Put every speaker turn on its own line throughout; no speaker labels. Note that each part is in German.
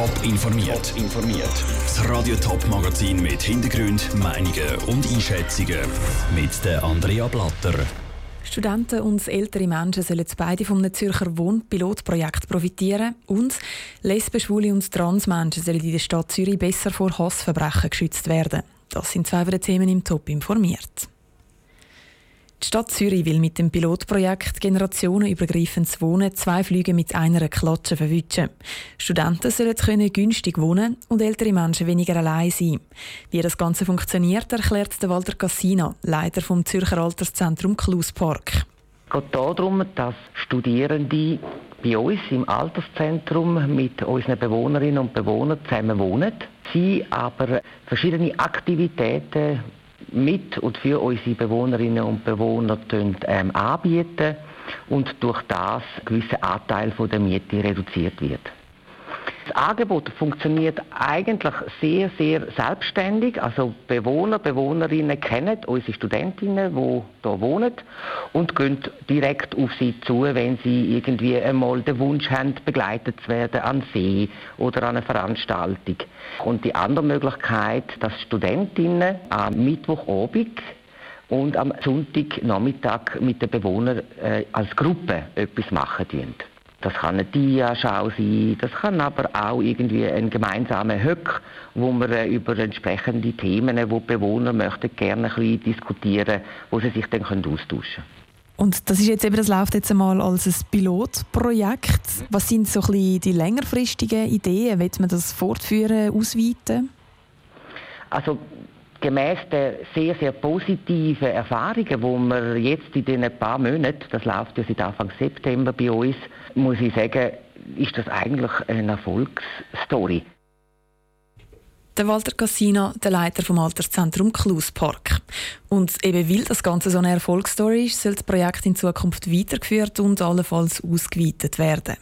Top informiert. informiert. Das Radio Top Magazin mit Hintergrund, Meinungen und Einschätzungen mit der Andrea Blatter.
Studenten und ältere Menschen sollen beide vom Zürcher Wohnpilotprojekt profitieren und Lesben, Schwule und Transmenschen sollen in der Stadt Zürich besser vor Hassverbrechen geschützt werden. Das sind zwei der Themen im Top informiert. Die Stadt Zürich will mit dem Pilotprojekt generationenübergreifendes Wohnen zwei Flüge mit einer Klatsche verwischen. Studenten sollen können günstig wohnen und ältere Menschen weniger allein sein. Wie das Ganze funktioniert, erklärt Walter Cassina, Leiter vom Zürcher Alterszentrum Kluspark.
Es geht darum, dass Studierende bei uns im Alterszentrum mit unseren Bewohnerinnen und Bewohnern zusammen wohnen. Sie aber verschiedene Aktivitäten mit und für unsere Bewohnerinnen und Bewohner ähm, anbieten und durch das ein gewisser Anteil der Miete reduziert wird. Das Angebot funktioniert eigentlich sehr, sehr selbstständig. Also Bewohner, Bewohnerinnen kennen unsere Studentinnen, die hier wohnen und gehen direkt auf sie zu, wenn sie irgendwie einmal den Wunsch haben, begleitet zu werden an See oder an einer Veranstaltung. Und die andere Möglichkeit, dass Studentinnen am Mittwochabend und am Sonntagnachmittag mit den Bewohnern äh, als Gruppe etwas machen dürfen. Das kann eine Dia-Schau sein, das kann aber auch irgendwie ein gemeinsamer Höck, wo wir äh, über entsprechende Themen, wo die Bewohner möchten, gerne ein bisschen diskutieren, wo sie sich dann austauschen können.
Und das ist jetzt eben, das läuft jetzt einmal als ein Pilotprojekt. Was sind so ein bisschen die längerfristigen Ideen? Wird man das fortführen, ausweiten?
Also gemäß der sehr, sehr positiven Erfahrungen, die wir jetzt in diesen paar Monaten, das läuft ja seit Anfang September bei uns, muss ich sagen, ist das eigentlich eine Erfolgsstory.
Der Walter Cassina, der Leiter vom Alterszentrum Kluspark. Und eben weil das Ganze so eine Erfolgsstory ist, soll das Projekt in Zukunft weitergeführt und allenfalls ausgeweitet werden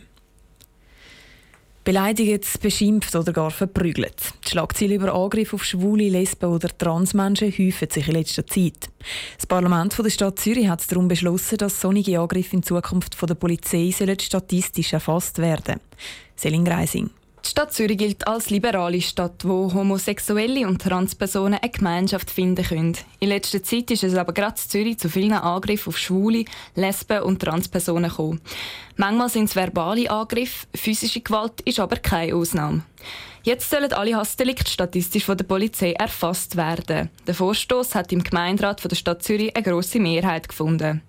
beleidigt, beschimpft oder gar verprügelt. Die Schlagzeilen über Angriffe auf schwule, Lesben oder Transmenschen häufen sich in letzter Zeit. Das Parlament der Stadt Zürich hat darum beschlossen, dass solche Angriffe in Zukunft von der Polizei statistisch erfasst werden sollen. Selin Greising.
Die Stadt Zürich gilt als liberale Stadt, wo Homosexuelle und Transpersonen eine Gemeinschaft finden können. In letzter Zeit ist es aber gerade in Zürich zu vielen Angriffen auf Schwule, Lesben und Transpersonen gekommen. Manchmal sind es verbale Angriffe, physische Gewalt ist aber keine Ausnahme. Jetzt sollen alle Hassdelikte statistisch von der Polizei erfasst werden. Der Vorstoß hat im Gemeinderat von der Stadt Zürich eine grosse Mehrheit gefunden.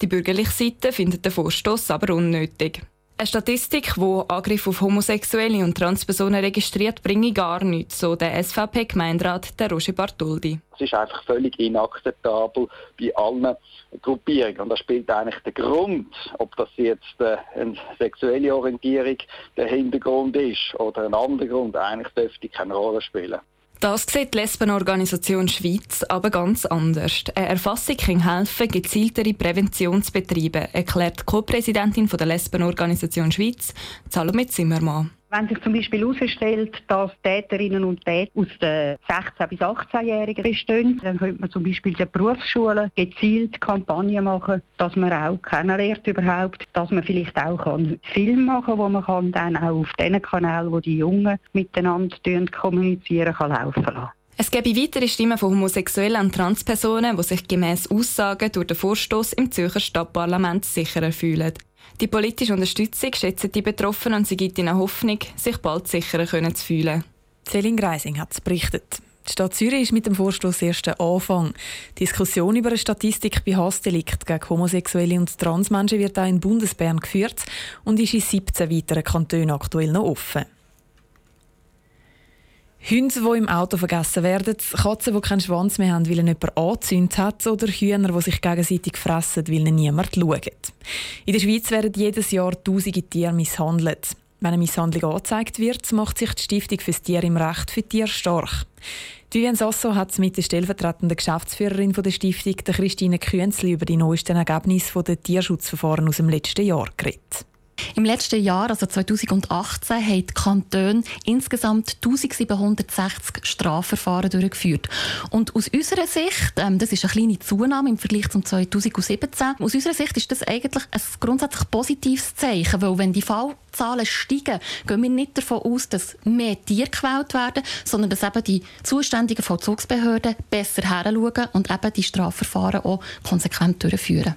Die bürgerliche Seite findet den Vorstoß aber unnötig. Eine Statistik, die Angriffe auf Homosexuelle und Transpersonen registriert, bringe gar nichts, so der SVP-Gemeinderat der Roger Bartoldi.
Es ist einfach völlig inakzeptabel bei allen Gruppierungen. Und das spielt eigentlich der Grund, ob das jetzt äh, eine sexuelle Orientierung der Hintergrund ist oder ein anderer Grund, eigentlich dürfte keine Rolle spielen.
Das sieht die Lesbenorganisation Schweiz aber ganz anders. Eine Erfassung kann helfen, gezieltere Prävention zu betreiben, erklärt Co-Präsidentin der Lesbenorganisation Schweiz, Salome Zimmermann.
Wenn sich zum Beispiel herausstellt, dass Täterinnen und Täter aus den 16- bis 18-Jährigen bestehen, dann könnte man zum Beispiel in den Berufsschulen gezielt Kampagnen machen, dass man auch kennenlernt überhaupt, dass man vielleicht auch kann Film machen kann, wo man kann dann auch auf den Kanälen, wo die Jungen miteinander kommunizieren, kann laufen lassen.
Es gäbe weitere Stimmen von homosexuellen und Transpersonen, die sich gemäß Aussagen durch den Vorstoß im Zürcher Stadtparlament sicherer fühlen. Die politische Unterstützung schätzen die Betroffenen und sie gibt ihnen Hoffnung, sich bald sicherer können zu fühlen.
Céline Greising hat es berichtet. Die Stadt Zürich ist mit dem Vorstoß erst der Anfang. Die Diskussion über eine Statistik bei Hassdelikt gegen Homosexuelle und Transmenschen wird auch in Bundesbern geführt und ist in 17 weiteren Kantonen aktuell noch offen. Hunde, die im Auto vergessen werden, Katzen, die keinen Schwanz mehr haben, weil ihnen jemand angezündet hat, oder Hühner, die sich gegenseitig fressen, weil ihnen niemand schaut. In der Schweiz werden jedes Jahr tausende Tiere misshandelt. Wenn eine Misshandlung angezeigt wird, macht sich die Stiftung fürs Tier im Recht für Tiere stark. Vivian Sasso hat mit der stellvertretenden Geschäftsführerin der Stiftung, der Christine Künzli, über die neuesten Ergebnisse der Tierschutzverfahren aus dem letzten Jahr geredet.
Im letzten Jahr, also 2018, haben die Kantone insgesamt 1760 Strafverfahren durchgeführt. Und aus unserer Sicht, ähm, das ist eine kleine Zunahme im Vergleich zum 2017, aus unserer Sicht ist das eigentlich ein grundsätzlich positives Zeichen, weil wenn die Fallzahlen steigen, gehen wir nicht davon aus, dass mehr Tiere gequält werden, sondern dass eben die zuständigen Vollzugsbehörden besser heranschauen und eben die Strafverfahren auch konsequent durchführen.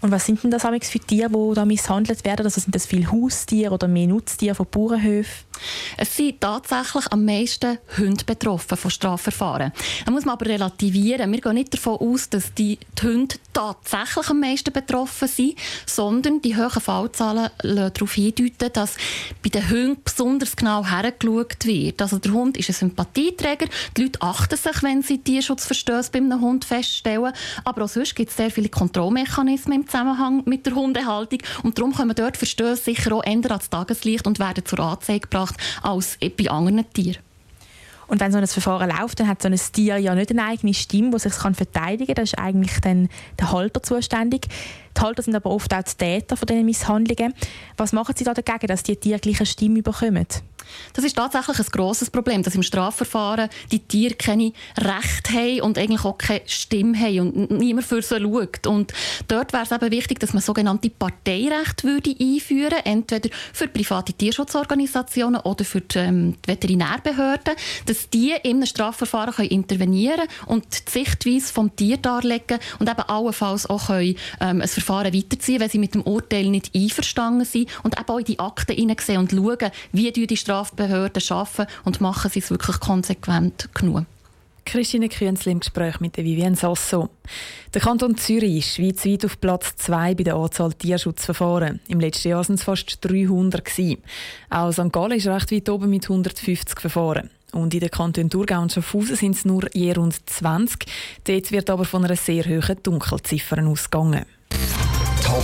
Und was sind denn das für Tiere, die da misshandelt werden? Also sind das viele Haustiere oder mehr Nutztiere von Bauernhöfen?
Es sind tatsächlich am meisten Hunde betroffen von Strafverfahren. Da muss man aber relativieren. Wir gehen nicht davon aus, dass die, Hunde tatsächlich am meisten betroffen sind, sondern die hohen Fallzahlen lassen darauf hindeuten, dass bei den Hunden besonders genau hergeschaut wird. Also der Hund ist ein Sympathieträger. Die Leute achten sich, wenn sie Tierschutzverstöße bei einem Hund feststellen. Aber auch sonst gibt es sehr viele Kontrollmechanismen im Zusammenhang mit der Hundehaltung. Und darum kommen dort Verstöße sicher auch ändern ans Tageslicht und werden zur Anzeige gebracht als bei anderen Tieren.
Und wenn so ein Verfahren läuft, dann hat so ein Tier ja nicht eine eigene Stimme, die sich verteidigen kann. Das ist eigentlich dann der Halter zuständig. Die Halter sind aber oft auch die Täter von diesen Misshandlungen. Was machen Sie da dagegen, dass die Tiere gleich eine Stimme bekommen?
Das ist tatsächlich ein grosses Problem, dass im Strafverfahren die Tiere keine Rechte haben und eigentlich auch keine Stimme haben und niemand für sie schaut. Und dort wäre es eben wichtig, dass man sogenannte Parteirechte würde einführen würde, entweder für private Tierschutzorganisationen oder für die, ähm, die Veterinärbehörden, dass die einem Strafverfahren können intervenieren und die Sichtweise vom Tier darlegen und eben allenfalls auch können, ähm, ein Verfahren weiterziehen, wenn sie mit dem Urteil nicht einverstanden sind und eben auch in die Akten hineinsehen und schauen, wie die Strafbehörden arbeiten und machen sie es wirklich konsequent genug.
Christine Künzli im Gespräch mit Vivienne Sasso. Der Kanton Zürich ist schweizweit auf Platz 2 bei der Anzahl Tierschutzverfahren. Im letzten Jahr waren es fast 300. Gewesen. Auch St. Gallen ist recht weit oben mit 150 Verfahren. Und in den Kantonen Thurgau und Schaffhausen sind es nur je rund 20. Dort wird aber von einer sehr hohen Dunkelziffer ausgegangen.